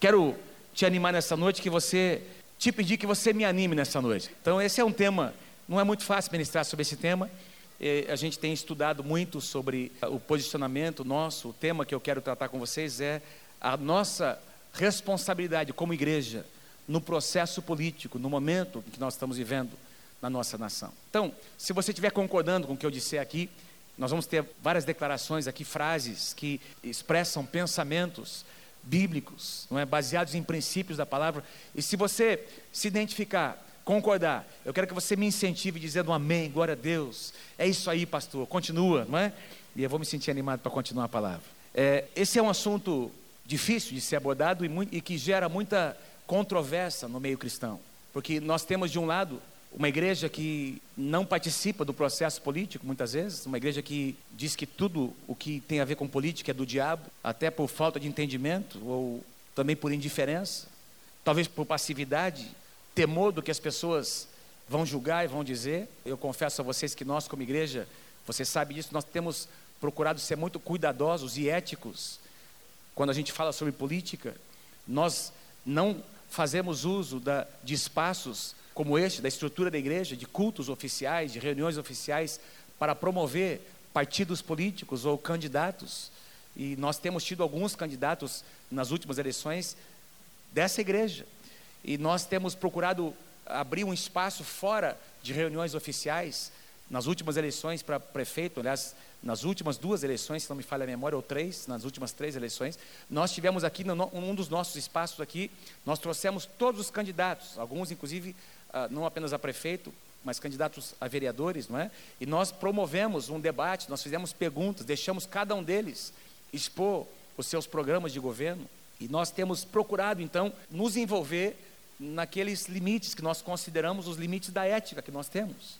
quero te animar nessa noite, que você te pedir que você me anime nessa noite. Então, esse é um tema, não é muito fácil ministrar sobre esse tema. A gente tem estudado muito sobre o posicionamento nosso. O tema que eu quero tratar com vocês é a nossa responsabilidade como igreja no processo político, no momento que nós estamos vivendo na nossa nação. Então, se você estiver concordando com o que eu disse aqui, nós vamos ter várias declarações aqui, frases que expressam pensamentos bíblicos, não é, baseados em princípios da palavra. E se você se identificar, concordar, eu quero que você me incentive dizendo um amém, glória a Deus. É isso aí, pastor. Continua, não é? E eu vou me sentir animado para continuar a palavra. É, esse é um assunto difícil de ser abordado e, muito, e que gera muita controvérsia no meio cristão, porque nós temos de um lado uma igreja que não participa do processo político, muitas vezes, uma igreja que diz que tudo o que tem a ver com política é do diabo, até por falta de entendimento ou também por indiferença, talvez por passividade, temor do que as pessoas vão julgar e vão dizer. Eu confesso a vocês que nós, como igreja, você sabe disso, nós temos procurado ser muito cuidadosos e éticos quando a gente fala sobre política. Nós não fazemos uso da, de espaços como este, da estrutura da igreja, de cultos oficiais, de reuniões oficiais, para promover partidos políticos ou candidatos. E nós temos tido alguns candidatos nas últimas eleições dessa igreja. E nós temos procurado abrir um espaço fora de reuniões oficiais. Nas últimas eleições para prefeito, aliás, nas últimas duas eleições, se não me falha a memória, ou três, nas últimas três eleições, nós tivemos aqui, no, um dos nossos espaços aqui, nós trouxemos todos os candidatos, alguns inclusive não apenas a prefeito, mas candidatos a vereadores, não é? E nós promovemos um debate, nós fizemos perguntas, deixamos cada um deles expor os seus programas de governo, e nós temos procurado, então, nos envolver naqueles limites que nós consideramos os limites da ética que nós temos.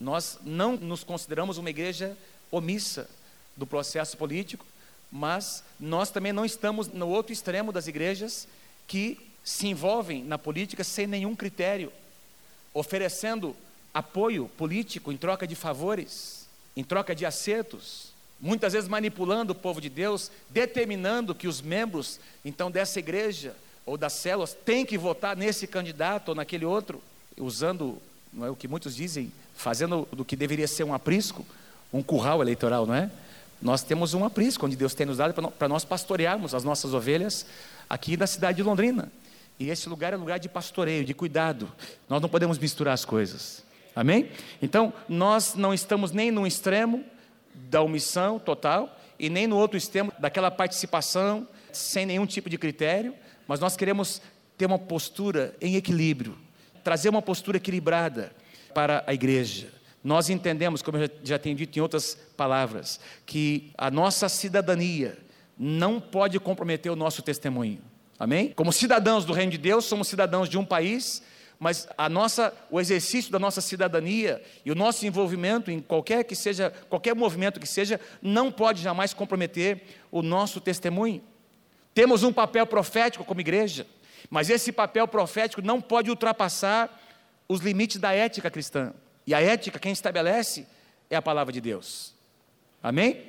Nós não nos consideramos uma igreja omissa do processo político, mas nós também não estamos no outro extremo das igrejas que se envolvem na política sem nenhum critério oferecendo apoio político em troca de favores, em troca de acertos, muitas vezes manipulando o povo de Deus, determinando que os membros então dessa igreja ou das células têm que votar nesse candidato ou naquele outro, usando, não é o que muitos dizem, fazendo do que deveria ser um aprisco, um curral eleitoral, não é? Nós temos um aprisco onde Deus tem nos dado para nós pastorearmos as nossas ovelhas aqui da cidade de Londrina. E esse lugar é lugar de pastoreio, de cuidado. Nós não podemos misturar as coisas. Amém? Então, nós não estamos nem no extremo da omissão total e nem no outro extremo daquela participação sem nenhum tipo de critério, mas nós queremos ter uma postura em equilíbrio, trazer uma postura equilibrada para a igreja. Nós entendemos, como eu já tenho dito em outras palavras, que a nossa cidadania não pode comprometer o nosso testemunho. Amém? Como cidadãos do reino de Deus, somos cidadãos de um país, mas a nossa, o exercício da nossa cidadania e o nosso envolvimento em qualquer que seja, qualquer movimento que seja, não pode jamais comprometer o nosso testemunho. Temos um papel profético como igreja, mas esse papel profético não pode ultrapassar os limites da ética cristã. E a ética, quem estabelece, é a palavra de Deus. Amém?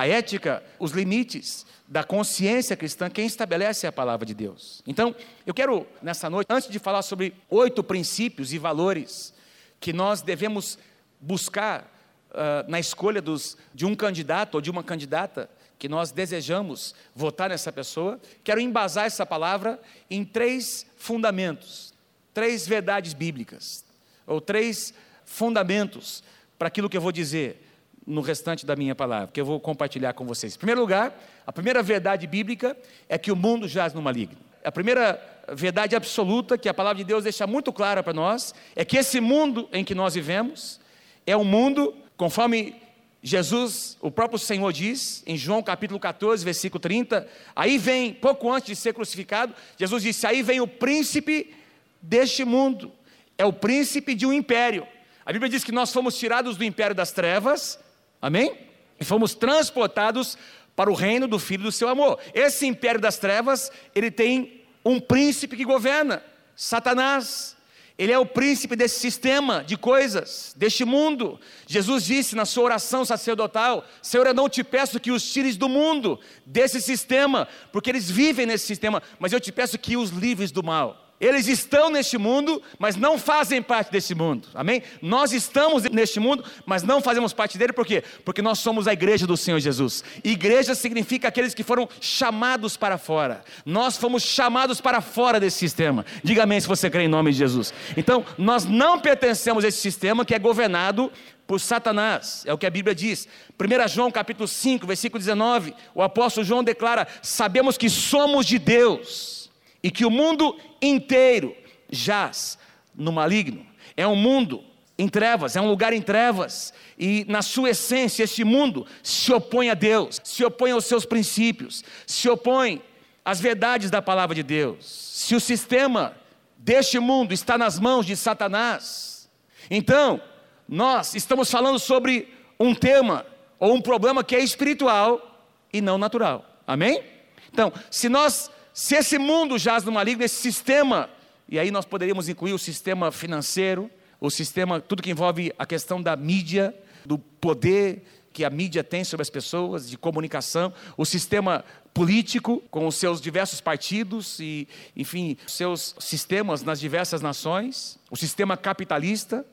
A ética, os limites da consciência cristã, quem estabelece é a palavra de Deus. Então, eu quero, nessa noite, antes de falar sobre oito princípios e valores que nós devemos buscar uh, na escolha dos, de um candidato ou de uma candidata que nós desejamos votar nessa pessoa, quero embasar essa palavra em três fundamentos, três verdades bíblicas, ou três fundamentos para aquilo que eu vou dizer no restante da minha palavra, que eu vou compartilhar com vocês. Em primeiro lugar, a primeira verdade bíblica é que o mundo jaz no maligno. A primeira verdade absoluta que a palavra de Deus deixa muito clara para nós é que esse mundo em que nós vivemos é um mundo, conforme Jesus, o próprio Senhor diz, em João capítulo 14, versículo 30, aí vem, pouco antes de ser crucificado, Jesus disse: aí vem o príncipe deste mundo, é o príncipe de um império. A Bíblia diz que nós fomos tirados do império das trevas Amém? E fomos transportados para o reino do Filho do seu amor. Esse império das trevas, ele tem um príncipe que governa, Satanás. Ele é o príncipe desse sistema de coisas, deste mundo. Jesus disse na sua oração sacerdotal: Senhor, eu não te peço que os tires do mundo, desse sistema, porque eles vivem nesse sistema, mas eu te peço que os livres do mal. Eles estão neste mundo, mas não fazem parte desse mundo. Amém? Nós estamos neste mundo, mas não fazemos parte dele, por quê? Porque nós somos a igreja do Senhor Jesus. Igreja significa aqueles que foram chamados para fora. Nós fomos chamados para fora desse sistema. Diga amém se você crê em nome de Jesus. Então, nós não pertencemos a esse sistema que é governado por Satanás, é o que a Bíblia diz. 1 João capítulo 5, versículo 19, o apóstolo João declara: Sabemos que somos de Deus e que o mundo inteiro jaz no maligno. É um mundo em trevas, é um lugar em trevas, e na sua essência, este mundo se opõe a Deus, se opõe aos seus princípios, se opõe às verdades da palavra de Deus. Se o sistema deste mundo está nas mãos de Satanás, então nós estamos falando sobre um tema ou um problema que é espiritual e não natural. Amém? Então, se nós se esse mundo jaz no maligno, esse sistema, e aí nós poderíamos incluir o sistema financeiro, o sistema, tudo que envolve a questão da mídia, do poder que a mídia tem sobre as pessoas, de comunicação, o sistema político, com os seus diversos partidos e, enfim, seus sistemas nas diversas nações, o sistema capitalista,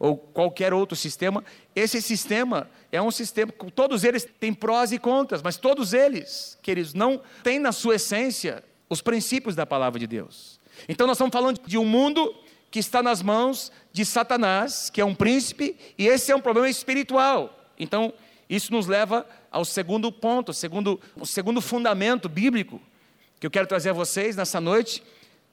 ou qualquer outro sistema, esse sistema é um sistema, todos eles têm prós e contras, mas todos eles, queridos, não têm na sua essência os princípios da palavra de Deus. Então nós estamos falando de um mundo que está nas mãos de Satanás, que é um príncipe, e esse é um problema espiritual. Então, isso nos leva ao segundo ponto, segundo, o segundo fundamento bíblico que eu quero trazer a vocês nessa noite,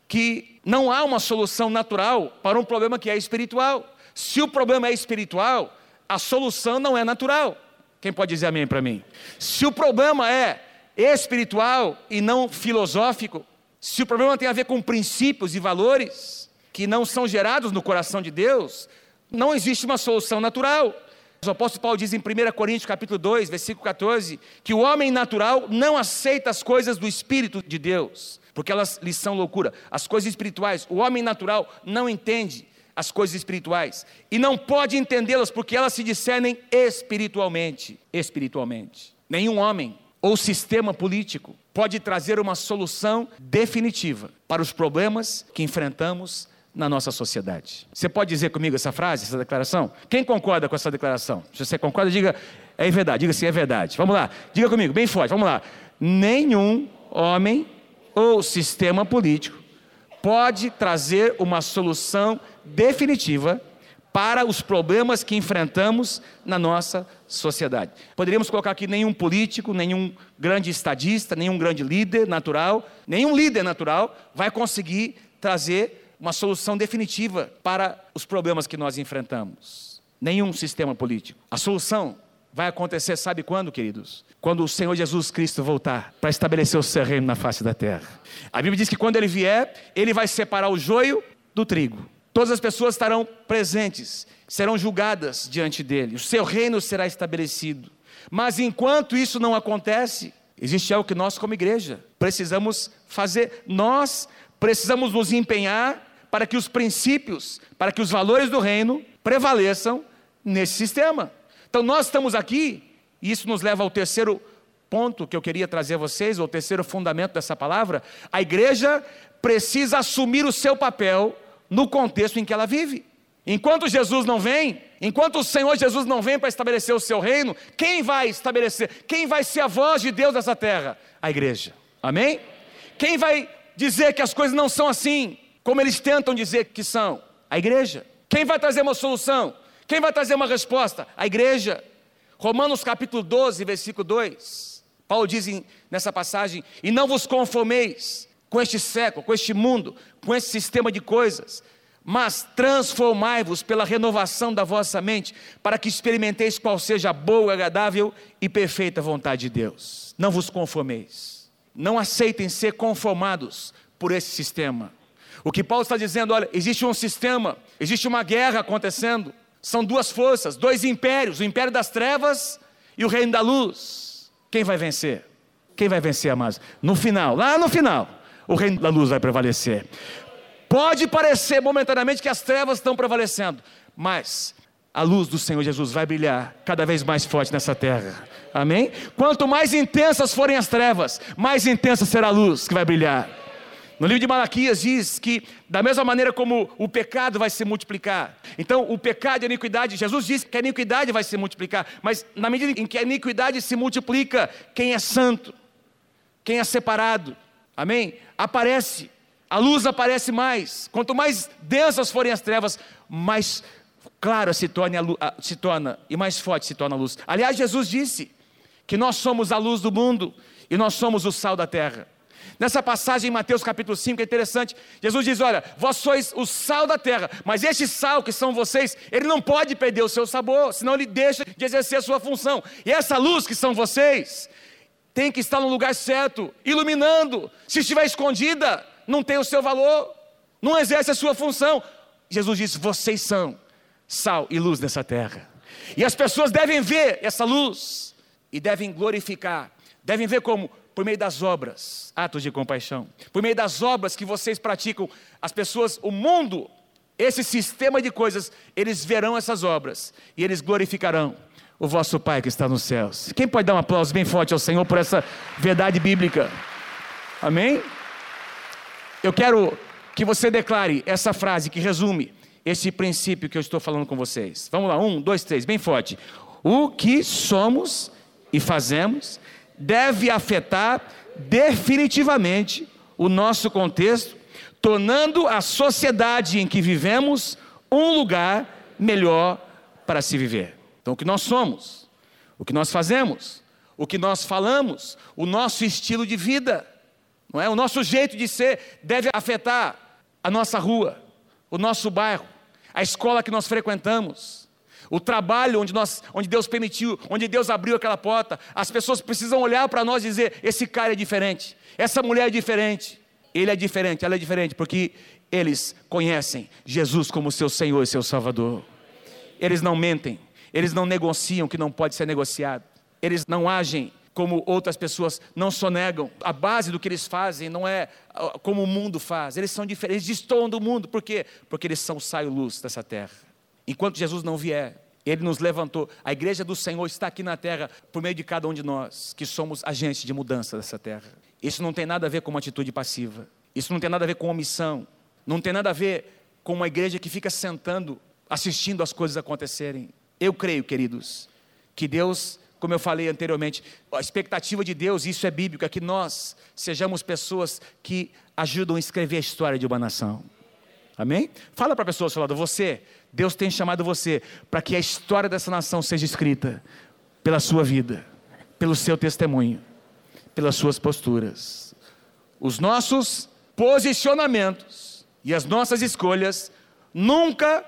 que não há uma solução natural para um problema que é espiritual. Se o problema é espiritual, a solução não é natural. Quem pode dizer amém para mim? Se o problema é espiritual e não filosófico, se o problema tem a ver com princípios e valores que não são gerados no coração de Deus, não existe uma solução natural. O apóstolo Paulo diz em 1 Coríntios capítulo 2, versículo 14, que o homem natural não aceita as coisas do Espírito de Deus, porque elas lhe são loucura. As coisas espirituais, o homem natural não entende as coisas espirituais e não pode entendê-las porque elas se discernem espiritualmente. Espiritualmente. Nenhum homem ou sistema político pode trazer uma solução definitiva para os problemas que enfrentamos na nossa sociedade. Você pode dizer comigo essa frase, essa declaração? Quem concorda com essa declaração? Se você concorda, diga é verdade, diga se é verdade. Vamos lá, diga comigo, bem forte, vamos lá. Nenhum homem ou sistema político pode trazer uma solução definitiva para os problemas que enfrentamos na nossa sociedade. Poderíamos colocar aqui nenhum político, nenhum grande estadista, nenhum grande líder natural, nenhum líder natural vai conseguir trazer uma solução definitiva para os problemas que nós enfrentamos. Nenhum sistema político. A solução vai acontecer, sabe quando, queridos? Quando o Senhor Jesus Cristo voltar para estabelecer o seu reino na face da terra. A Bíblia diz que quando ele vier, ele vai separar o joio do trigo. Todas as pessoas estarão presentes, serão julgadas diante dele, o seu reino será estabelecido. Mas enquanto isso não acontece, existe algo que nós, como igreja, precisamos fazer. Nós precisamos nos empenhar para que os princípios, para que os valores do reino prevaleçam nesse sistema. Então nós estamos aqui, e isso nos leva ao terceiro ponto que eu queria trazer a vocês, ou terceiro fundamento dessa palavra. A igreja precisa assumir o seu papel no contexto em que ela vive. Enquanto Jesus não vem, enquanto o Senhor Jesus não vem para estabelecer o seu reino, quem vai estabelecer? Quem vai ser a voz de Deus nessa terra? A igreja. Amém? Quem vai dizer que as coisas não são assim, como eles tentam dizer que são? A igreja. Quem vai trazer uma solução? Quem vai trazer uma resposta? A igreja. Romanos capítulo 12, versículo 2. Paulo diz nessa passagem: E não vos conformeis com este século, com este mundo, com esse sistema de coisas, mas transformai-vos pela renovação da vossa mente, para que experimenteis qual seja a boa, agradável e perfeita vontade de Deus. Não vos conformeis, não aceitem ser conformados por esse sistema. O que Paulo está dizendo, olha, existe um sistema, existe uma guerra acontecendo, são duas forças, dois impérios, o império das trevas e o reino da luz. Quem vai vencer? Quem vai vencer, amados? No final, lá no final, o reino da luz vai prevalecer. Pode parecer momentaneamente que as trevas estão prevalecendo, mas a luz do Senhor Jesus vai brilhar cada vez mais forte nessa terra. Amém? Quanto mais intensas forem as trevas, mais intensa será a luz que vai brilhar. No livro de Malaquias diz que, da mesma maneira como o pecado vai se multiplicar, então o pecado e a iniquidade, Jesus disse que a iniquidade vai se multiplicar, mas na medida em que a iniquidade se multiplica, quem é santo, quem é separado, amém? Aparece, a luz aparece mais. Quanto mais densas forem as trevas, mais clara se torna, se torna e mais forte se torna a luz. Aliás, Jesus disse que nós somos a luz do mundo e nós somos o sal da terra. Nessa passagem em Mateus capítulo 5 é interessante. Jesus diz: Olha, vós sois o sal da terra, mas este sal que são vocês, ele não pode perder o seu sabor, senão ele deixa de exercer a sua função. E essa luz que são vocês, tem que estar no lugar certo, iluminando. Se estiver escondida, não tem o seu valor, não exerce a sua função. Jesus disse: Vocês são sal e luz nessa terra. E as pessoas devem ver essa luz e devem glorificar, devem ver como por meio das obras, atos de compaixão, por meio das obras que vocês praticam, as pessoas, o mundo, esse sistema de coisas, eles verão essas obras e eles glorificarão o vosso Pai que está nos céus. Quem pode dar um aplauso bem forte ao Senhor por essa verdade bíblica? Amém? Eu quero que você declare essa frase que resume esse princípio que eu estou falando com vocês. Vamos lá, um, dois, três, bem forte. O que somos e fazemos deve afetar definitivamente o nosso contexto, tornando a sociedade em que vivemos um lugar melhor para se viver. Então, o que nós somos, o que nós fazemos, o que nós falamos, o nosso estilo de vida, não é? O nosso jeito de ser deve afetar a nossa rua, o nosso bairro, a escola que nós frequentamos, o trabalho onde, nós, onde Deus permitiu, onde Deus abriu aquela porta, as pessoas precisam olhar para nós e dizer: esse cara é diferente, essa mulher é diferente, ele é diferente, ela é diferente, porque eles conhecem Jesus como seu Senhor e seu Salvador. Eles não mentem, eles não negociam o que não pode ser negociado, eles não agem como outras pessoas não sonegam. A base do que eles fazem não é ah, como o mundo faz, eles são diferentes, eles destoam do mundo, por quê? Porque eles são o saio luz dessa terra. Enquanto Jesus não vier, ele nos levantou. A igreja do Senhor está aqui na terra por meio de cada um de nós, que somos agentes de mudança dessa terra. Isso não tem nada a ver com uma atitude passiva. Isso não tem nada a ver com omissão. Não tem nada a ver com uma igreja que fica sentando, assistindo as coisas acontecerem. Eu creio, queridos, que Deus, como eu falei anteriormente, a expectativa de Deus, isso é bíblico, é que nós sejamos pessoas que ajudam a escrever a história de uma nação. Amém? Fala para a pessoa ao seu lado, você, Deus tem chamado você para que a história dessa nação seja escrita pela sua vida, pelo seu testemunho, pelas suas posturas. Os nossos posicionamentos e as nossas escolhas nunca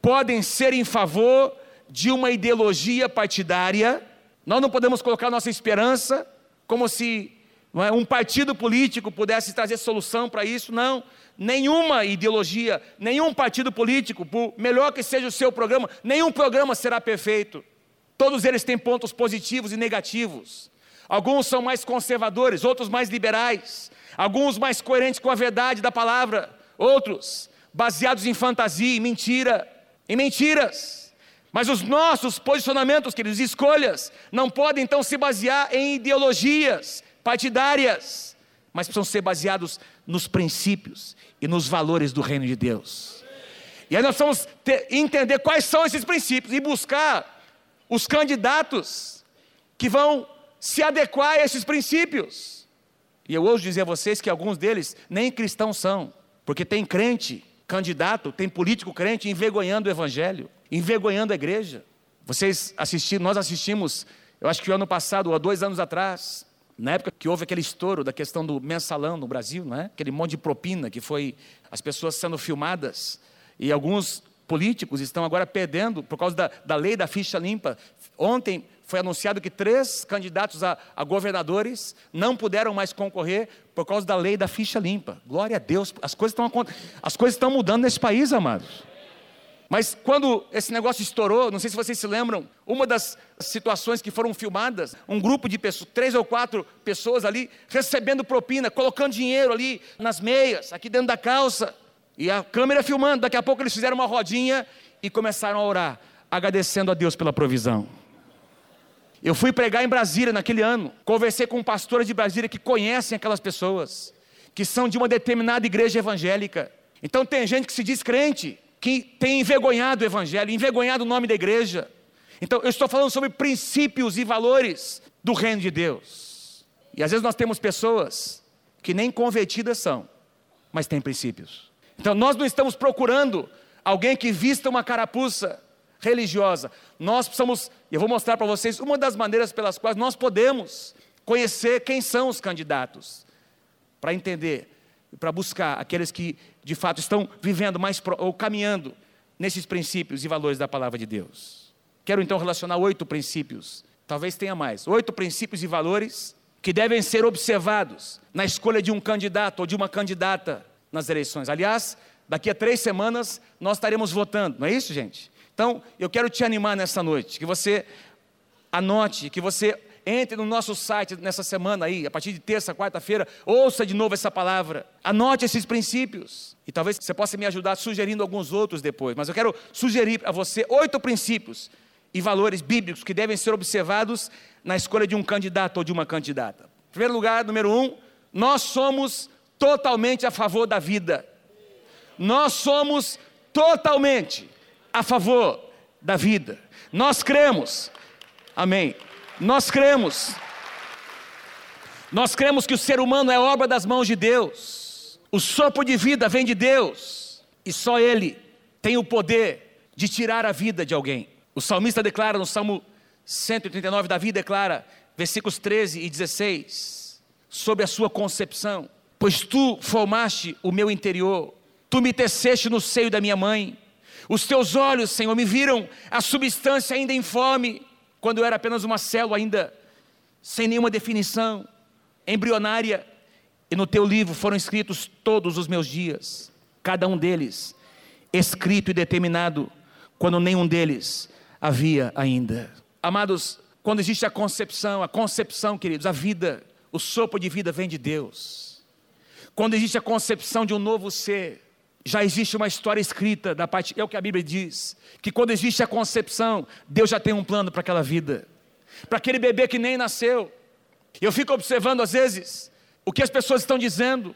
podem ser em favor de uma ideologia partidária. Nós não podemos colocar nossa esperança como se é, um partido político pudesse trazer solução para isso, não nenhuma ideologia, nenhum partido político, por melhor que seja o seu programa, nenhum programa será perfeito. Todos eles têm pontos positivos e negativos. Alguns são mais conservadores, outros mais liberais, alguns mais coerentes com a verdade da palavra, outros baseados em fantasia, em mentira, em mentiras. Mas os nossos posicionamentos, queridos, escolhas, não podem então se basear em ideologias partidárias, mas precisam ser baseados nos princípios e nos valores do reino de Deus. E aí nós vamos entender quais são esses princípios e buscar os candidatos que vão se adequar a esses princípios. E eu ouso dizer a vocês que alguns deles nem cristãos são, porque tem crente, candidato, tem político crente envergonhando o evangelho, envergonhando a igreja. Vocês assistiram, nós assistimos, eu acho que o ano passado ou há dois anos atrás, na época que houve aquele estouro da questão do mensalão no Brasil, não é? aquele monte de propina que foi as pessoas sendo filmadas, e alguns políticos estão agora perdendo por causa da, da lei da ficha limpa. Ontem foi anunciado que três candidatos a, a, governadores não puderam mais concorrer por causa da lei da ficha limpa. Glória a Deus, as coisas estão, as coisas estão mudando nesse país, amados. Mas quando esse negócio estourou, não sei se vocês se lembram, uma das situações que foram filmadas, um grupo de pessoas, três ou quatro pessoas ali, recebendo propina, colocando dinheiro ali nas meias, aqui dentro da calça. E a câmera filmando, daqui a pouco eles fizeram uma rodinha e começaram a orar, agradecendo a Deus pela provisão. Eu fui pregar em Brasília naquele ano, conversei com pastores de Brasília que conhecem aquelas pessoas, que são de uma determinada igreja evangélica. Então tem gente que se diz crente, que tem envergonhado o evangelho, envergonhado o nome da igreja. Então eu estou falando sobre princípios e valores do reino de Deus. E às vezes nós temos pessoas que nem convertidas são, mas têm princípios. Então nós não estamos procurando alguém que vista uma carapuça religiosa. Nós precisamos, eu vou mostrar para vocês uma das maneiras pelas quais nós podemos conhecer quem são os candidatos, para entender, para buscar aqueles que de fato estão vivendo mais ou caminhando nesses princípios e valores da palavra de Deus. Quero então relacionar oito princípios, talvez tenha mais, oito princípios e valores que devem ser observados na escolha de um candidato ou de uma candidata nas eleições. Aliás, daqui a três semanas nós estaremos votando, não é isso, gente? Então, eu quero te animar nessa noite, que você anote, que você entre no nosso site nessa semana aí, a partir de terça, quarta-feira, ouça de novo essa palavra, anote esses princípios. E talvez você possa me ajudar sugerindo alguns outros depois, mas eu quero sugerir a você oito princípios e valores bíblicos que devem ser observados na escolha de um candidato ou de uma candidata. Em primeiro lugar, número um, nós somos totalmente a favor da vida. Nós somos totalmente a favor da vida. Nós cremos, amém. Nós cremos, nós cremos que o ser humano é obra das mãos de Deus, o sopro de vida vem de Deus, e só Ele tem o poder de tirar a vida de alguém. O salmista declara no Salmo 139, Davi declara, versículos 13 e 16, sobre a sua concepção: Pois tu formaste o meu interior, tu me teceste no seio da minha mãe. Os teus olhos, Senhor, me viram a substância ainda informe, quando eu era apenas uma célula ainda sem nenhuma definição, embrionária, e no teu livro foram escritos todos os meus dias, cada um deles escrito e determinado, quando nenhum deles havia ainda. Amados, quando existe a concepção, a concepção, queridos, a vida, o sopro de vida vem de Deus. Quando existe a concepção de um novo ser, já existe uma história escrita da parte, é o que a Bíblia diz, que quando existe a concepção, Deus já tem um plano para aquela vida, para aquele bebê que nem nasceu. Eu fico observando às vezes o que as pessoas estão dizendo.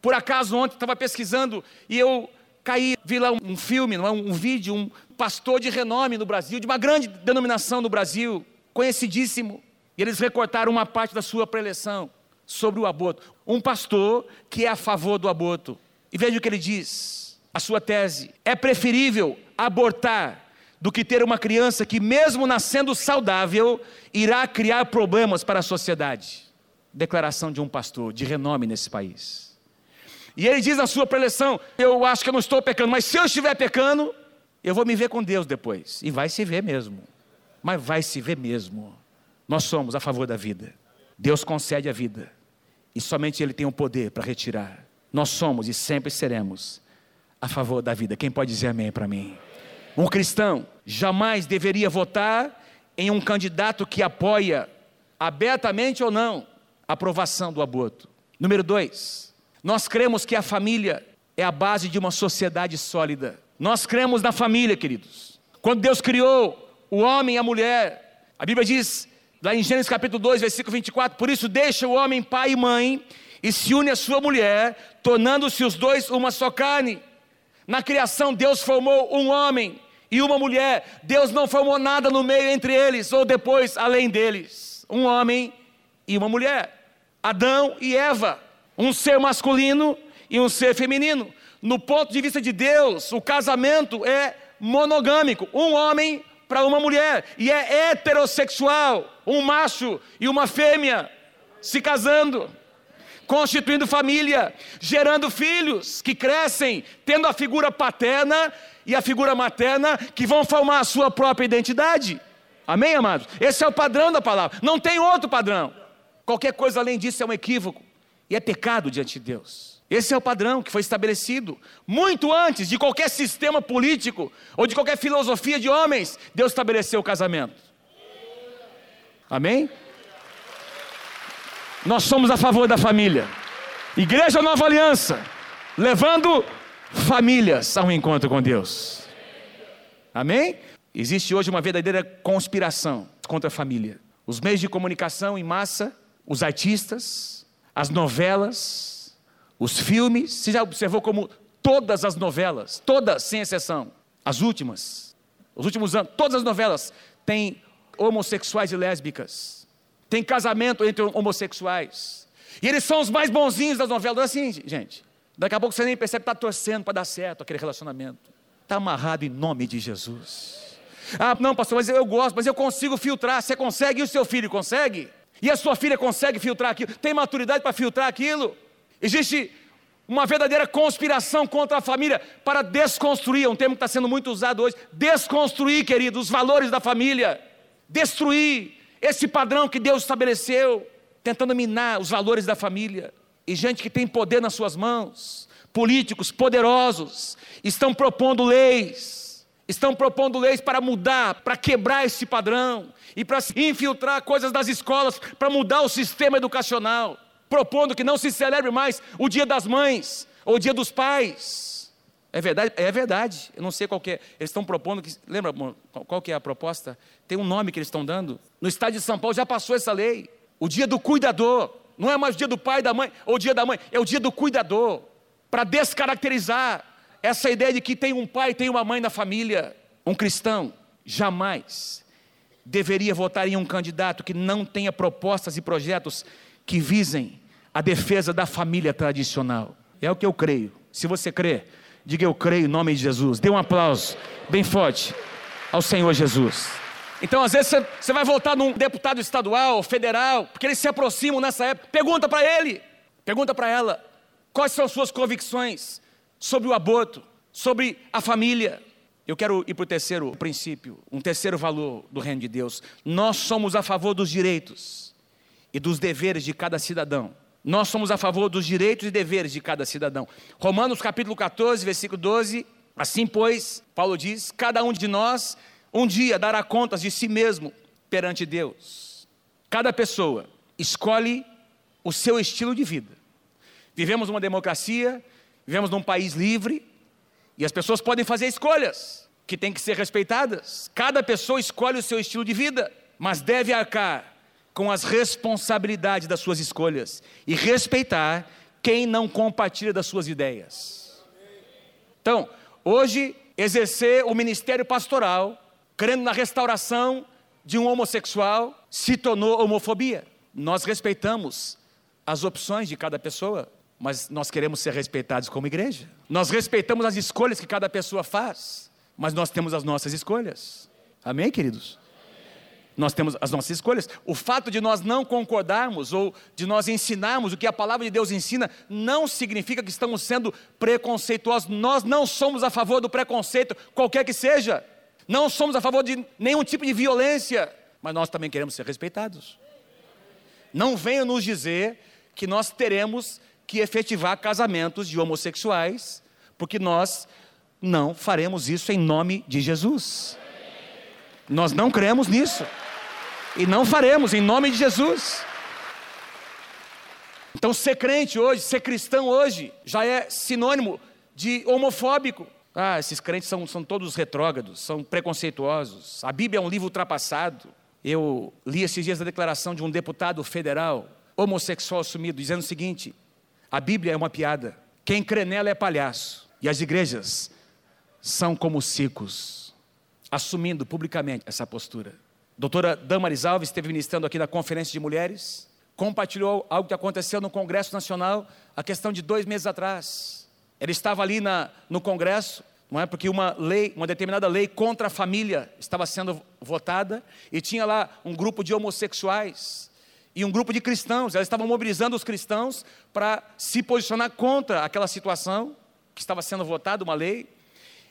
Por acaso ontem estava pesquisando e eu caí, vi lá um filme, é, um, um vídeo, um pastor de renome no Brasil, de uma grande denominação no Brasil, conhecidíssimo, e eles recortaram uma parte da sua preleção sobre o aborto. Um pastor que é a favor do aborto. E veja o que ele diz, a sua tese: é preferível abortar do que ter uma criança que, mesmo nascendo saudável, irá criar problemas para a sociedade. Declaração de um pastor de renome nesse país. E ele diz na sua preleção: Eu acho que eu não estou pecando, mas se eu estiver pecando, eu vou me ver com Deus depois. E vai se ver mesmo. Mas vai se ver mesmo. Nós somos a favor da vida. Deus concede a vida. E somente Ele tem o poder para retirar. Nós somos e sempre seremos a favor da vida. Quem pode dizer amém para mim? Um cristão jamais deveria votar em um candidato que apoia, abertamente ou não, a aprovação do aborto. Número dois, nós cremos que a família é a base de uma sociedade sólida. Nós cremos na família, queridos. Quando Deus criou o homem e a mulher, a Bíblia diz, lá em Gênesis capítulo 2, versículo 24: Por isso deixa o homem pai e mãe e se une à sua mulher, tornando-se os dois uma só carne. Na criação, Deus formou um homem e uma mulher. Deus não formou nada no meio entre eles ou depois além deles. Um homem e uma mulher. Adão e Eva. Um ser masculino e um ser feminino. No ponto de vista de Deus, o casamento é monogâmico. Um homem para uma mulher. E é heterossexual. Um macho e uma fêmea se casando constituindo família, gerando filhos que crescem, tendo a figura paterna e a figura materna que vão formar a sua própria identidade. Amém, amados? Esse é o padrão da palavra, não tem outro padrão. Qualquer coisa além disso é um equívoco e é pecado diante de Deus. Esse é o padrão que foi estabelecido muito antes de qualquer sistema político ou de qualquer filosofia de homens. Deus estabeleceu o casamento. Amém? Nós somos a favor da família. Igreja Nova Aliança, levando famílias ao encontro com Deus. Amém? Existe hoje uma verdadeira conspiração contra a família. Os meios de comunicação em massa, os artistas, as novelas, os filmes. Você já observou como todas as novelas, todas sem exceção, as últimas, os últimos anos, todas as novelas têm homossexuais e lésbicas, tem casamento entre homossexuais. E eles são os mais bonzinhos das novelas. Assim, gente. Daqui a pouco você nem percebe que está torcendo para dar certo aquele relacionamento. Está amarrado em nome de Jesus. Ah, não, pastor, mas eu gosto, mas eu consigo filtrar. Você consegue e o seu filho consegue? E a sua filha consegue filtrar aquilo? Tem maturidade para filtrar aquilo? Existe uma verdadeira conspiração contra a família para desconstruir, é um termo que está sendo muito usado hoje. Desconstruir, querido, os valores da família. Destruir esse padrão que Deus estabeleceu tentando minar os valores da família. E gente que tem poder nas suas mãos, políticos poderosos, estão propondo leis, estão propondo leis para mudar, para quebrar esse padrão e para infiltrar coisas das escolas, para mudar o sistema educacional, propondo que não se celebre mais o Dia das Mães ou o Dia dos Pais. É verdade, é verdade. Eu não sei qual é. Eles estão propondo que, lembra qual que é a proposta? Tem um nome que eles estão dando. No estado de São Paulo já passou essa lei. O dia do cuidador. Não é mais o dia do pai da mãe, ou o dia da mãe, é o dia do cuidador. Para descaracterizar essa ideia de que tem um pai tem uma mãe na família. Um cristão jamais deveria votar em um candidato que não tenha propostas e projetos que visem a defesa da família tradicional. É o que eu creio. Se você crê, diga eu creio em nome de Jesus. Dê um aplauso bem forte ao Senhor Jesus. Então, às vezes, você vai voltar num deputado estadual, federal, porque eles se aproximam nessa época. Pergunta para ele, pergunta para ela, quais são as suas convicções sobre o aborto, sobre a família. Eu quero ir para o terceiro princípio, um terceiro valor do reino de Deus. Nós somos a favor dos direitos e dos deveres de cada cidadão. Nós somos a favor dos direitos e deveres de cada cidadão. Romanos capítulo 14, versículo 12. Assim, pois, Paulo diz: cada um de nós um dia dará contas de si mesmo perante Deus. Cada pessoa escolhe o seu estilo de vida. Vivemos uma democracia, vivemos num país livre, e as pessoas podem fazer escolhas que têm que ser respeitadas. Cada pessoa escolhe o seu estilo de vida, mas deve arcar com as responsabilidades das suas escolhas e respeitar quem não compartilha das suas ideias. Então, hoje, exercer o ministério pastoral crendo na restauração de um homossexual, se tornou homofobia. Nós respeitamos as opções de cada pessoa, mas nós queremos ser respeitados como igreja. Nós respeitamos as escolhas que cada pessoa faz, mas nós temos as nossas escolhas. Amém, queridos? Nós temos as nossas escolhas. O fato de nós não concordarmos ou de nós ensinarmos o que a palavra de Deus ensina não significa que estamos sendo preconceituosos. Nós não somos a favor do preconceito, qualquer que seja. Não somos a favor de nenhum tipo de violência, mas nós também queremos ser respeitados. Não venham nos dizer que nós teremos que efetivar casamentos de homossexuais, porque nós não faremos isso em nome de Jesus. Nós não cremos nisso. E não faremos em nome de Jesus. Então, ser crente hoje, ser cristão hoje, já é sinônimo de homofóbico. Ah, esses crentes são, são todos retrógrados, são preconceituosos. A Bíblia é um livro ultrapassado. Eu li esses dias a declaração de um deputado federal homossexual assumido, dizendo o seguinte: a Bíblia é uma piada, quem crê nela é palhaço, e as igrejas são como cicos, assumindo publicamente essa postura. Doutora Damaris Alves esteve ministrando aqui na Conferência de Mulheres, compartilhou algo que aconteceu no Congresso Nacional a questão de dois meses atrás. Ela estava ali na, no Congresso, não é? Porque uma lei, uma determinada lei contra a família estava sendo votada e tinha lá um grupo de homossexuais e um grupo de cristãos. Elas estavam mobilizando os cristãos para se posicionar contra aquela situação que estava sendo votada, uma lei.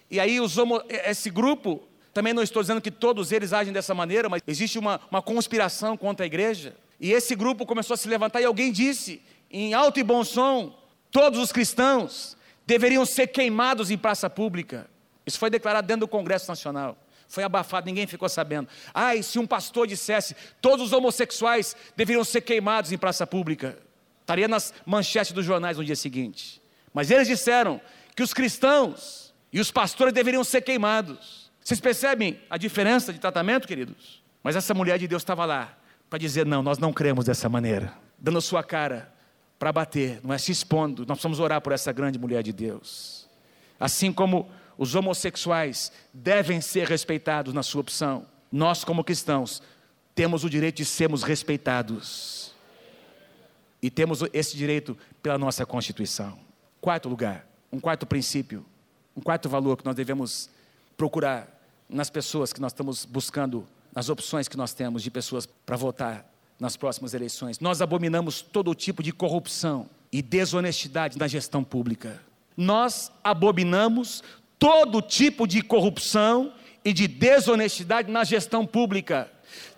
E aí homo, esse grupo, também não estou dizendo que todos eles agem dessa maneira, mas existe uma, uma conspiração contra a igreja. E esse grupo começou a se levantar e alguém disse, em alto e bom som, todos os cristãos deveriam ser queimados em praça pública. Isso foi declarado dentro do Congresso Nacional. Foi abafado, ninguém ficou sabendo. Ai, se um pastor dissesse, todos os homossexuais deveriam ser queimados em praça pública, estaria nas manchetes dos jornais no dia seguinte. Mas eles disseram que os cristãos e os pastores deveriam ser queimados. Vocês percebem a diferença de tratamento, queridos? Mas essa mulher de Deus estava lá para dizer: não, nós não cremos dessa maneira, dando a sua cara para bater, não é se expondo. Nós precisamos orar por essa grande mulher de Deus. Assim como os homossexuais devem ser respeitados na sua opção, nós, como cristãos, temos o direito de sermos respeitados. E temos esse direito pela nossa Constituição. Quarto lugar, um quarto princípio, um quarto valor que nós devemos procurar nas pessoas que nós estamos buscando, nas opções que nós temos de pessoas para votar nas próximas eleições. Nós abominamos todo tipo de corrupção e desonestidade na gestão pública. Nós abominamos todo tipo de corrupção e de desonestidade na gestão pública.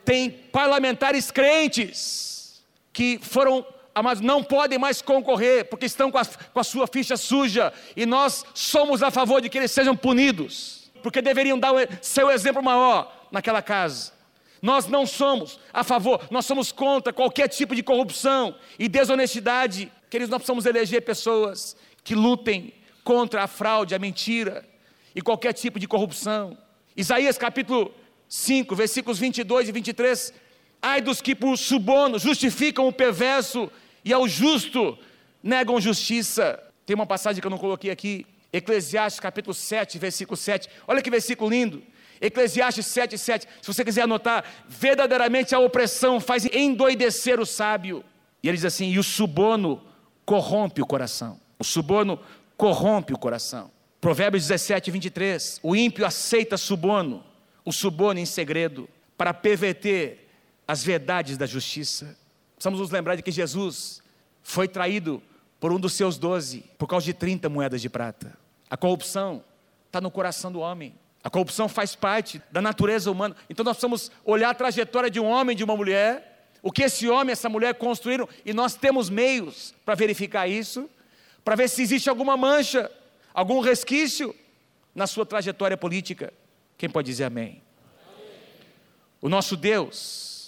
Tem parlamentares crentes que foram mas não podem mais concorrer, porque estão com a, com a, sua ficha suja, e nós somos a favor de que eles sejam punidos, porque deveriam dar seu exemplo maior naquela casa. Nós não somos a favor, nós somos contra qualquer tipo de corrupção e desonestidade. Queridos, nós precisamos eleger pessoas que lutem contra a fraude, a mentira e qualquer tipo de corrupção. Isaías capítulo 5, versículos 22 e 23. Ai dos que por suborno justificam o perverso e ao justo negam justiça. Tem uma passagem que eu não coloquei aqui, Eclesiastes capítulo 7, versículo 7. Olha que versículo lindo. Eclesiastes 7, 7. Se você quiser anotar, verdadeiramente a opressão faz endoidecer o sábio. E ele diz assim: e o suborno corrompe o coração. O suborno corrompe o coração. Provérbios 17, 23. O ímpio aceita suborno, o suborno em segredo, para perverter as verdades da justiça. Precisamos nos lembrar de que Jesus foi traído por um dos seus doze por causa de 30 moedas de prata. A corrupção está no coração do homem. A corrupção faz parte da natureza humana. Então nós precisamos olhar a trajetória de um homem e de uma mulher, o que esse homem essa mulher construíram, e nós temos meios para verificar isso, para ver se existe alguma mancha, algum resquício na sua trajetória política. Quem pode dizer amém? O nosso Deus,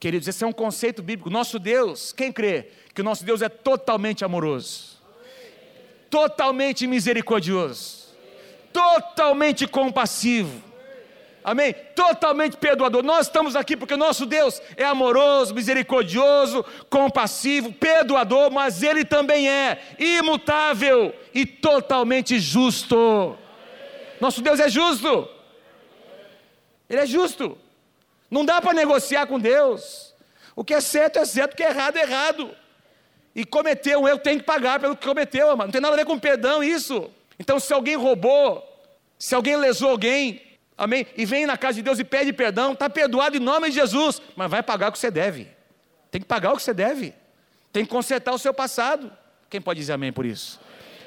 queridos, esse é um conceito bíblico. Nosso Deus, quem crê que o nosso Deus é totalmente amoroso, totalmente misericordioso, totalmente compassivo. Amém? Totalmente perdoador. Nós estamos aqui porque nosso Deus é amoroso, misericordioso, compassivo, perdoador, mas Ele também é imutável e totalmente justo. Nosso Deus é justo. Ele é justo. Não dá para negociar com Deus. O que é certo é certo, o que é errado é errado. E cometeu um erro, tem que pagar pelo que cometeu, amado. Não tem nada a ver com perdão isso. Então, se alguém roubou, se alguém lesou alguém, amém, e vem na casa de Deus e pede perdão, está perdoado em nome de Jesus, mas vai pagar o que você deve. Tem que pagar o que você deve. Tem que consertar o seu passado. Quem pode dizer amém por isso?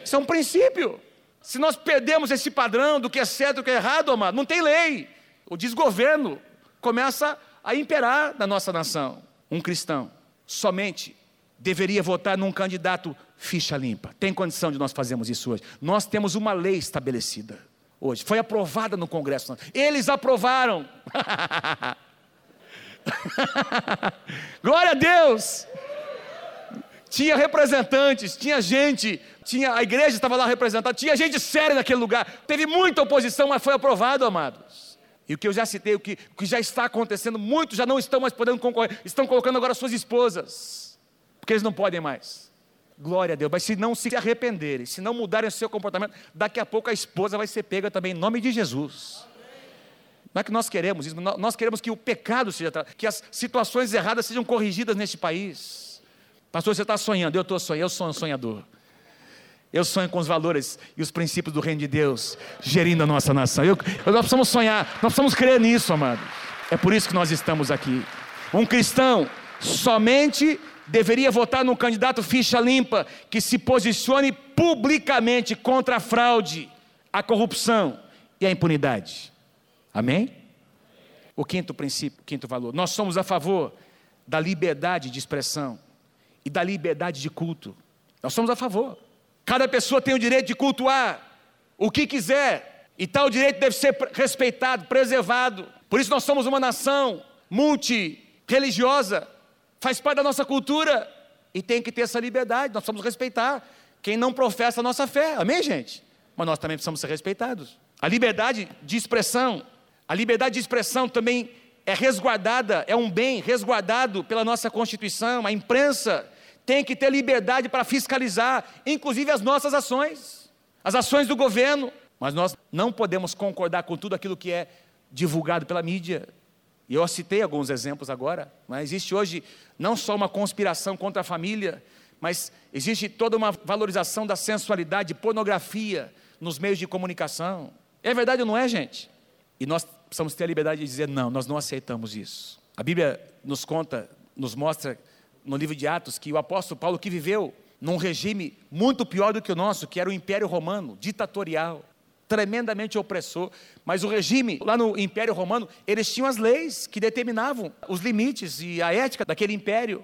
Isso é um princípio. Se nós perdemos esse padrão do que é certo e do que é errado, amado, não tem lei. O desgoverno começa a imperar na nossa nação. Um cristão somente deveria votar num candidato ficha limpa. Tem condição de nós fazermos isso hoje. Nós temos uma lei estabelecida hoje. Foi aprovada no Congresso. Eles aprovaram. Glória a Deus! Tinha representantes, tinha gente, tinha a igreja estava lá representada, tinha gente séria naquele lugar. Teve muita oposição, mas foi aprovado, amados. E o que eu já citei, o que, o que já está acontecendo, muitos já não estão mais podendo concorrer, estão colocando agora suas esposas, porque eles não podem mais. Glória a Deus. Mas se não se arrependerem, se não mudarem o seu comportamento, daqui a pouco a esposa vai ser pega também em nome de Jesus. Não é que nós queremos isso, nós queremos que o pecado seja, que as situações erradas sejam corrigidas neste país. Pastor, você está sonhando, eu estou sonhando, eu sou um sonhador. Eu sonho com os valores e os princípios do reino de Deus gerindo a nossa nação. Eu, nós precisamos sonhar, nós precisamos crer nisso, amado. É por isso que nós estamos aqui. Um cristão somente deveria votar num candidato ficha limpa que se posicione publicamente contra a fraude, a corrupção e a impunidade. Amém? O quinto princípio, o quinto valor. Nós somos a favor da liberdade de expressão e da liberdade de culto. Nós somos a favor. Cada pessoa tem o direito de cultuar o que quiser, e tal direito deve ser respeitado, preservado. Por isso nós somos uma nação multireligiosa, faz parte da nossa cultura e tem que ter essa liberdade, nós precisamos respeitar quem não professa a nossa fé, amém, gente? mas nós também precisamos ser respeitados. A liberdade de expressão, a liberdade de expressão também é resguardada, é um bem resguardado pela nossa Constituição. A imprensa tem que ter liberdade para fiscalizar, inclusive as nossas ações, as ações do governo. Mas nós não podemos concordar com tudo aquilo que é divulgado pela mídia. E eu citei alguns exemplos agora, mas existe hoje não só uma conspiração contra a família, mas existe toda uma valorização da sensualidade, pornografia nos meios de comunicação. É verdade ou não é, gente? E nós precisamos ter a liberdade de dizer: não, nós não aceitamos isso. A Bíblia nos conta, nos mostra no livro de Atos que o apóstolo Paulo, que viveu num regime muito pior do que o nosso, que era o Império Romano, ditatorial, tremendamente opressor, mas o regime lá no Império Romano, eles tinham as leis que determinavam os limites e a ética daquele império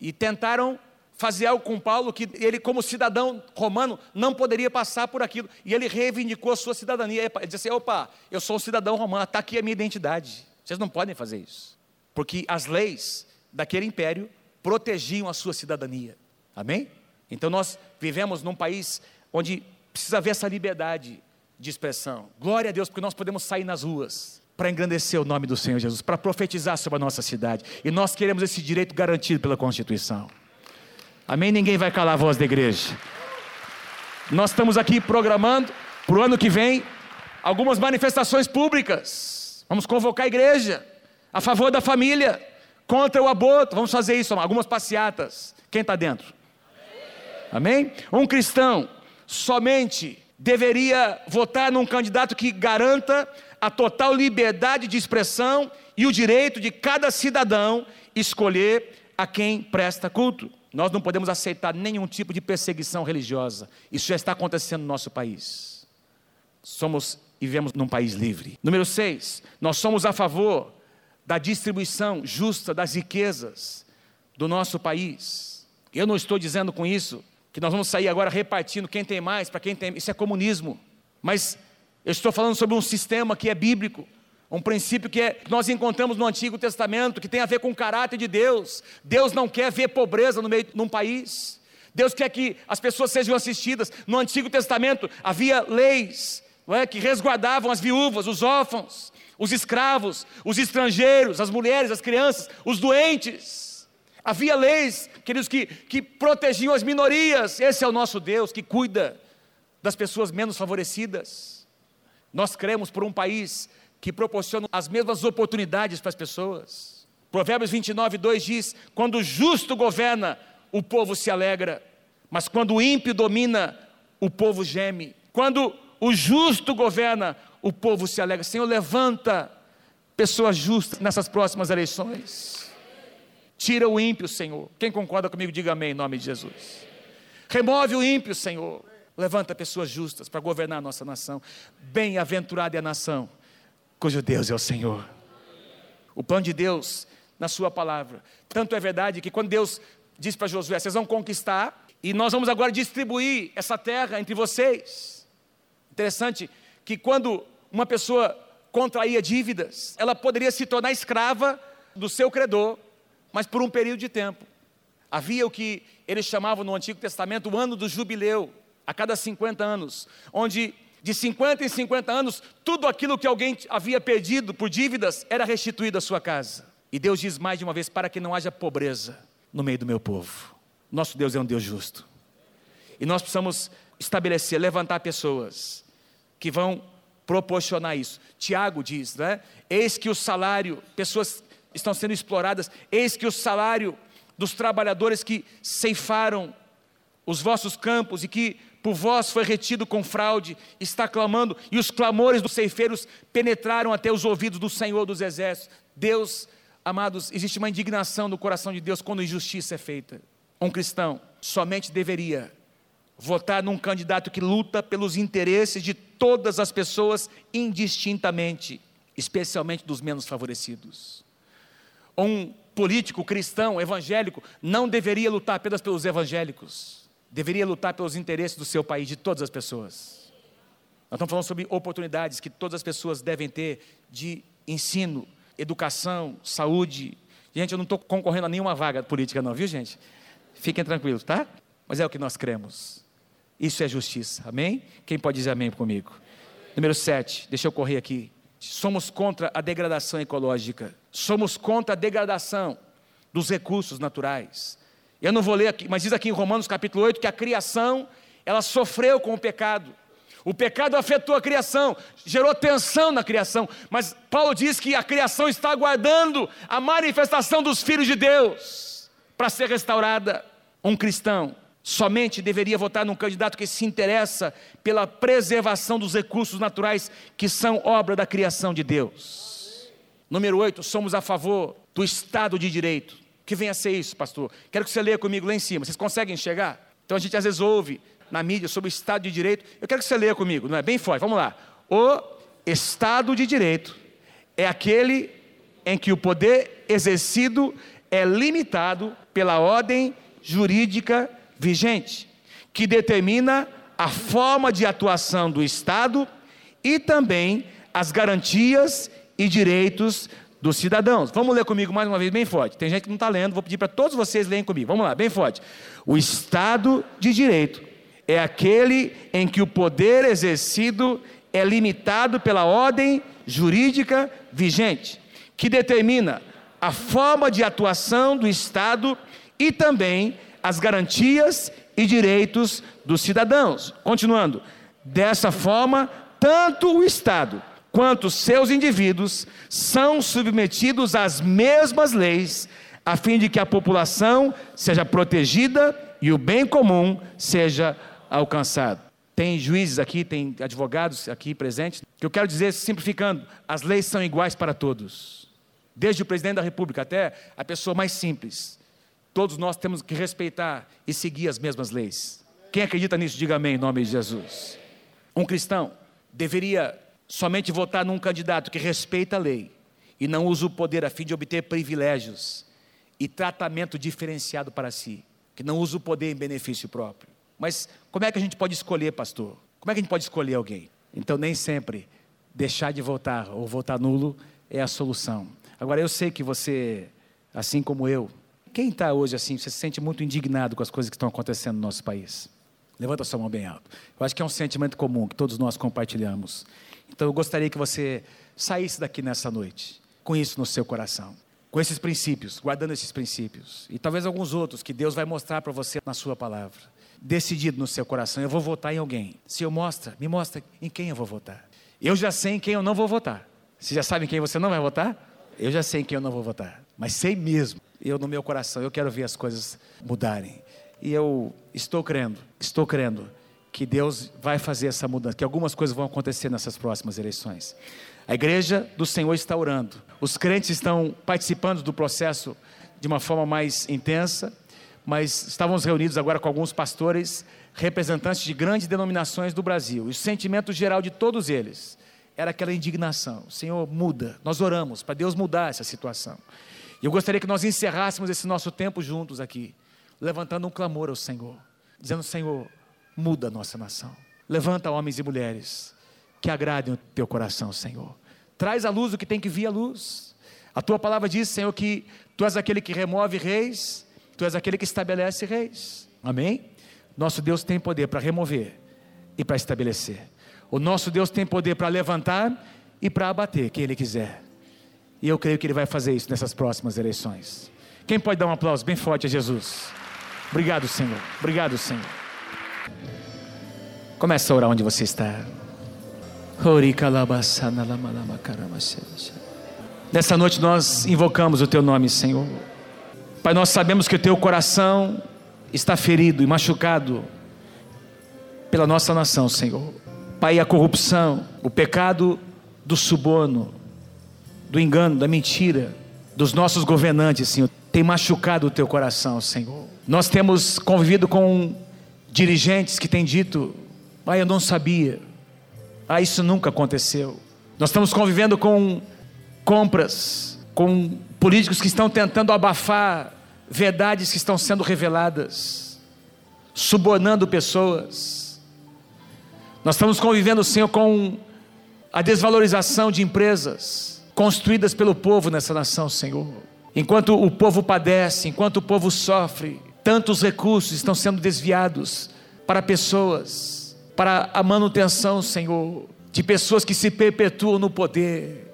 e tentaram fazer algo com Paulo que ele, como cidadão romano, não poderia passar por aquilo. E ele reivindicou a sua cidadania. Ele disse assim: opa, eu sou um cidadão romano, está aqui a minha identidade. Vocês não podem fazer isso. Porque as leis daquele império protegiam a sua cidadania. Amém? Então nós vivemos num país onde precisa haver essa liberdade de expressão. Glória a Deus, porque nós podemos sair nas ruas para engrandecer o nome do Senhor Jesus, para profetizar sobre a nossa cidade. E nós queremos esse direito garantido pela Constituição. Amém? Ninguém vai calar a voz da igreja. Nós estamos aqui programando para o ano que vem algumas manifestações públicas. Vamos convocar a igreja a favor da família, contra o aborto. Vamos fazer isso, algumas passeatas. Quem está dentro? Amém? Um cristão somente deveria votar num candidato que garanta a total liberdade de expressão e o direito de cada cidadão escolher a quem presta culto. Nós não podemos aceitar nenhum tipo de perseguição religiosa. Isso já está acontecendo no nosso país. Somos e vivemos num país livre. Número 6, nós somos a favor da distribuição justa das riquezas do nosso país. Eu não estou dizendo com isso que nós vamos sair agora repartindo quem tem mais para quem tem. Isso é comunismo. Mas eu estou falando sobre um sistema que é bíblico, um princípio que é, nós encontramos no Antigo Testamento, que tem a ver com o caráter de Deus. Deus não quer ver pobreza no meio num país. Deus quer que as pessoas sejam assistidas. No Antigo Testamento havia leis é, que resguardavam as viúvas, os órfãos, os escravos, os estrangeiros, as mulheres, as crianças, os doentes. Havia leis, queridos, que, que protegiam as minorias. Esse é o nosso Deus que cuida das pessoas menos favorecidas. Nós cremos por um país que proporciona as mesmas oportunidades para as pessoas. Provérbios 29, 2 diz: Quando o justo governa, o povo se alegra, mas quando o ímpio domina, o povo geme. Quando o justo governa, o povo se alegra. Senhor, levanta pessoas justas nessas próximas eleições. Tira o ímpio, Senhor. Quem concorda comigo, diga amém em nome de Jesus. Remove o ímpio, Senhor. Levanta pessoas justas para governar a nossa nação. Bem-aventurada é a nação, cujo Deus é o Senhor. O plano de Deus na Sua palavra. Tanto é verdade que quando Deus diz para Josué: vocês vão conquistar, e nós vamos agora distribuir essa terra entre vocês. Interessante que quando uma pessoa contraía dívidas, ela poderia se tornar escrava do seu credor mas por um período de tempo. Havia o que eles chamavam no Antigo Testamento o ano do jubileu, a cada 50 anos, onde de 50 em 50 anos, tudo aquilo que alguém havia perdido por dívidas era restituído à sua casa. E Deus diz mais de uma vez: para que não haja pobreza no meio do meu povo. Nosso Deus é um Deus justo. E nós precisamos estabelecer, levantar pessoas que vão proporcionar isso. Tiago diz, né? Eis que o salário, pessoas estão sendo exploradas. Eis que o salário dos trabalhadores que ceifaram os vossos campos e que por vós foi retido com fraude, está clamando, e os clamores dos ceifeiros penetraram até os ouvidos do Senhor dos Exércitos. Deus, amados, existe uma indignação no coração de Deus quando injustiça é feita. Um cristão somente deveria votar num candidato que luta pelos interesses de todas as pessoas indistintamente, especialmente dos menos favorecidos um político cristão, evangélico, não deveria lutar apenas pelos evangélicos, deveria lutar pelos interesses do seu país, de todas as pessoas. Nós estamos falando sobre oportunidades que todas as pessoas devem ter de ensino, educação, saúde. Gente, eu não estou concorrendo a nenhuma vaga política, não, viu, gente? Fiquem tranquilos, tá? Mas é o que nós cremos. Isso é justiça. Amém? Quem pode dizer amém comigo? Número 7, deixa eu correr aqui. Somos contra a degradação ecológica. Somos contra a degradação dos recursos naturais. Eu não vou ler aqui, mas diz aqui em Romanos capítulo 8 que a criação, ela sofreu com o pecado. O pecado afetou a criação, gerou tensão na criação, mas Paulo diz que a criação está aguardando a manifestação dos filhos de Deus para ser restaurada. Um cristão somente deveria votar num candidato que se interessa pela preservação dos recursos naturais que são obra da criação de Deus. Número 8, somos a favor do Estado de Direito. Que venha a ser isso, pastor. Quero que você leia comigo lá em cima. Vocês conseguem enxergar? Então a gente às vezes ouve na mídia sobre o Estado de Direito. Eu quero que você leia comigo, não é? Bem forte, vamos lá. O Estado de Direito é aquele em que o poder exercido é limitado pela ordem jurídica vigente, que determina a forma de atuação do Estado e também as garantias e direitos dos cidadãos. Vamos ler comigo mais uma vez, bem forte. Tem gente que não está lendo, vou pedir para todos vocês lerem comigo. Vamos lá, bem forte. O Estado de Direito é aquele em que o poder exercido é limitado pela ordem jurídica vigente, que determina a forma de atuação do Estado e também as garantias e direitos dos cidadãos. Continuando, dessa forma, tanto o Estado quanto seus indivíduos são submetidos às mesmas leis, a fim de que a população seja protegida e o bem comum seja alcançado. Tem juízes aqui, tem advogados aqui presentes. Que eu quero dizer, simplificando, as leis são iguais para todos. Desde o presidente da República até a pessoa mais simples. Todos nós temos que respeitar e seguir as mesmas leis. Quem acredita nisso, diga amém em nome de Jesus. Um cristão deveria somente votar num candidato que respeita a lei e não usa o poder a fim de obter privilégios e tratamento diferenciado para si, que não usa o poder em benefício próprio. Mas como é que a gente pode escolher, pastor? Como é que a gente pode escolher alguém? Então, nem sempre deixar de votar ou votar nulo é a solução. Agora, eu sei que você, assim como eu, quem está hoje assim, você se sente muito indignado com as coisas que estão acontecendo no nosso país? Levanta sua mão bem alto. Eu acho que é um sentimento comum que todos nós compartilhamos. Então, eu gostaria que você saísse daqui nessa noite com isso no seu coração, com esses princípios, guardando esses princípios e talvez alguns outros que Deus vai mostrar para você na sua palavra decidido no seu coração, eu vou votar em alguém. Se eu mostra, me mostra em quem eu vou votar. Eu já sei em quem eu não vou votar. Você já sabe em quem você não vai votar? Eu já sei em quem eu não vou votar. Mas sei mesmo. Eu no meu coração, eu quero ver as coisas mudarem. E eu estou crendo, estou crendo que Deus vai fazer essa mudança, que algumas coisas vão acontecer nessas próximas eleições. A igreja do Senhor está orando. Os crentes estão participando do processo de uma forma mais intensa mas estávamos reunidos agora com alguns pastores, representantes de grandes denominações do Brasil, e o sentimento geral de todos eles era aquela indignação: Senhor, muda. Nós oramos para Deus mudar essa situação. E eu gostaria que nós encerrássemos esse nosso tempo juntos aqui, levantando um clamor ao Senhor, dizendo: Senhor, muda a nossa nação. Levanta homens e mulheres que agradem o teu coração, Senhor. Traz à luz o que tem que vir à luz. A tua palavra diz, Senhor, que tu és aquele que remove reis Tu és aquele que estabelece reis. Amém? Nosso Deus tem poder para remover e para estabelecer. O nosso Deus tem poder para levantar e para abater quem Ele quiser. E eu creio que Ele vai fazer isso nessas próximas eleições. Quem pode dar um aplauso bem forte a Jesus? Obrigado, Senhor. Obrigado, Senhor. Começa a orar onde você está. Nessa noite nós invocamos o Teu nome, Senhor. Pai, nós sabemos que o teu coração está ferido e machucado pela nossa nação, Senhor. Pai, a corrupção, o pecado do suborno, do engano, da mentira, dos nossos governantes, Senhor, tem machucado o teu coração, Senhor. Nós temos convivido com dirigentes que têm dito: Pai, eu não sabia. Ah, isso nunca aconteceu. Nós estamos convivendo com compras, com políticos que estão tentando abafar verdades que estão sendo reveladas, subornando pessoas. Nós estamos convivendo, Senhor, com a desvalorização de empresas construídas pelo povo nessa nação, Senhor. Enquanto o povo padece, enquanto o povo sofre, tantos recursos estão sendo desviados para pessoas, para a manutenção, Senhor, de pessoas que se perpetuam no poder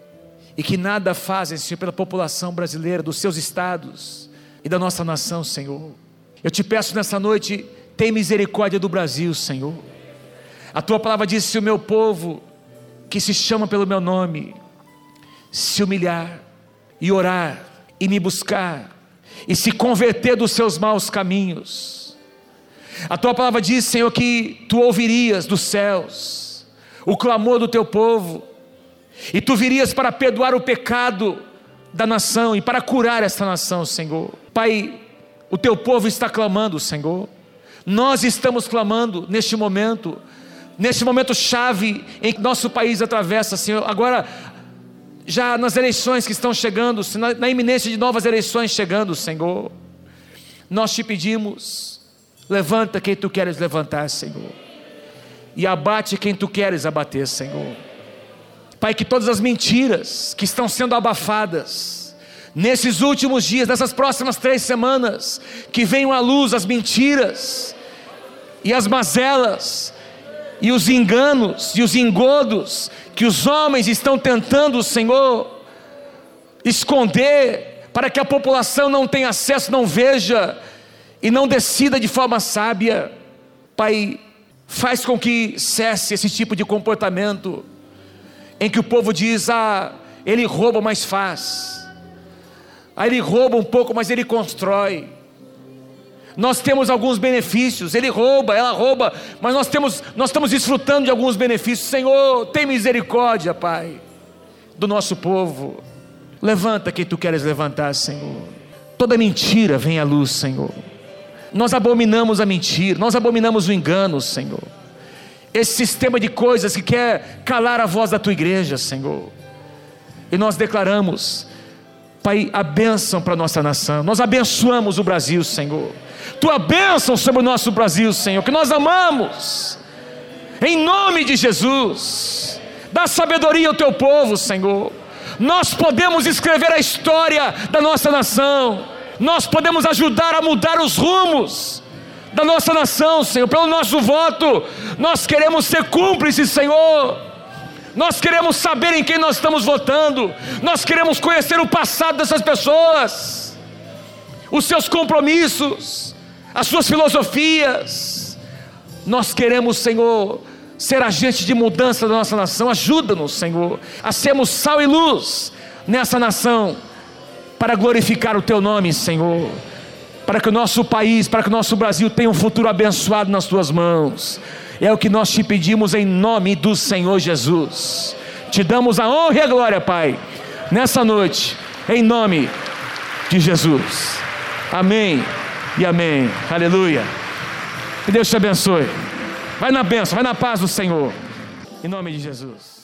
e que nada fazem, Senhor, pela população brasileira, dos seus estados e da nossa nação, Senhor. Eu te peço nessa noite, tem misericórdia do Brasil, Senhor. A tua palavra diz: se o meu povo, que se chama pelo meu nome, se humilhar e orar e me buscar e se converter dos seus maus caminhos. A tua palavra diz, Senhor, que tu ouvirias dos céus o clamor do teu povo e tu virias para perdoar o pecado da nação e para curar esta nação, Senhor. Pai, o teu povo está clamando, Senhor. Nós estamos clamando neste momento, neste momento chave em que nosso país atravessa, Senhor. Agora, já nas eleições que estão chegando, na, iminência de novas eleições chegando, Senhor, nós te pedimos, levanta quem tu queres levantar, Senhor, e abate quem tu queres abater, Senhor. Pai, que todas as mentiras que estão sendo abafadas, nesses últimos dias, nessas próximas três semanas, que venham à luz as mentiras e as mazelas e os enganos e os engodos que os homens estão tentando, Senhor, esconder para que a população não tenha acesso, não veja e não decida de forma sábia. Pai, faz com que cesse esse tipo de comportamento em que o povo diz: "Ah, ele rouba, mas faz". Ah, ele rouba um pouco, mas ele constrói nós temos alguns benefícios, ele rouba, ela rouba, mas nós temos, nós estamos desfrutando de alguns benefícios. Senhor, tem misericórdia, Pai, do nosso povo. Levanta quem tu queres levantar, Senhor. Toda mentira vem à luz, Senhor. Nós abominamos a mentira, nós abominamos o engano, Senhor. Esse sistema de coisas que quer calar a voz da tua igreja, Senhor. E nós declaramos, Pai, a bênção para a nossa nação. Nós abençoamos o Brasil, Senhor tua bênção sobre o nosso Brasil, Senhor, que nós amamos, em nome de Jesus, dá sabedoria ao teu povo, Senhor. Nós podemos escrever a história da nossa nação, nós podemos ajudar a mudar os rumos da nossa nação, Senhor, pelo nosso voto, nós queremos ser cúmplices, Senhor. Nós queremos saber em quem nós estamos votando, nós queremos conhecer o passado dessas pessoas, os seus compromissos, as suas filosofias. Nós queremos, Senhor, ser agente de mudança da nossa nação. Ajuda-nos, Senhor, a sermos sal e luz nessa nação, para glorificar o Teu nome, Senhor. Para que o nosso país, para que o nosso Brasil tenha um futuro abençoado nas Tuas mãos. É o que nós te pedimos em nome do Senhor Jesus. Te damos a honra e a glória, Pai, nessa noite, em nome de Jesus. Amém e amém. Aleluia. Que Deus te abençoe. Vai na bênção, vai na paz do Senhor. Em nome de Jesus.